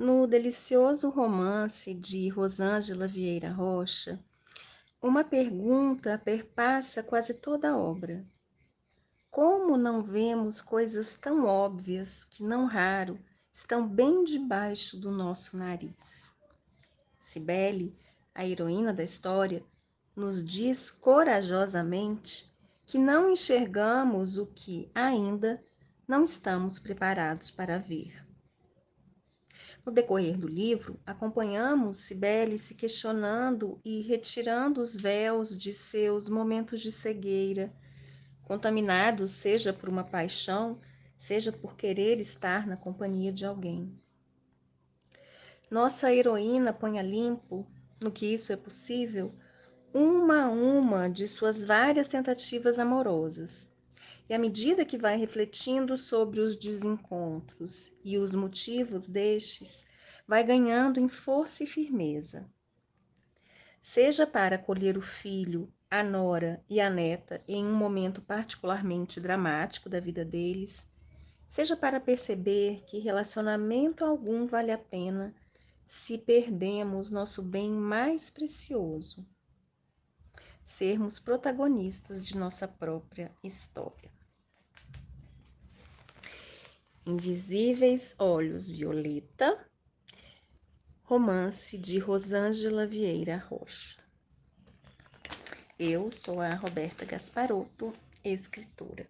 No delicioso romance de Rosângela Vieira Rocha, uma pergunta perpassa quase toda a obra. Como não vemos coisas tão óbvias que, não raro, estão bem debaixo do nosso nariz? Cibele, a heroína da história, nos diz corajosamente que não enxergamos o que ainda não estamos preparados para ver. No decorrer do livro, acompanhamos Cibele se questionando e retirando os véus de seus momentos de cegueira, contaminados seja por uma paixão, seja por querer estar na companhia de alguém. Nossa heroína põe a limpo, no que isso é possível, uma a uma de suas várias tentativas amorosas. E à medida que vai refletindo sobre os desencontros e os motivos destes, vai ganhando em força e firmeza. Seja para acolher o filho, a nora e a neta em um momento particularmente dramático da vida deles, seja para perceber que relacionamento algum vale a pena se perdemos nosso bem mais precioso, sermos protagonistas de nossa própria história. Invisíveis Olhos Violeta, romance de Rosângela Vieira Rocha. Eu sou a Roberta Gasparotto, escritora.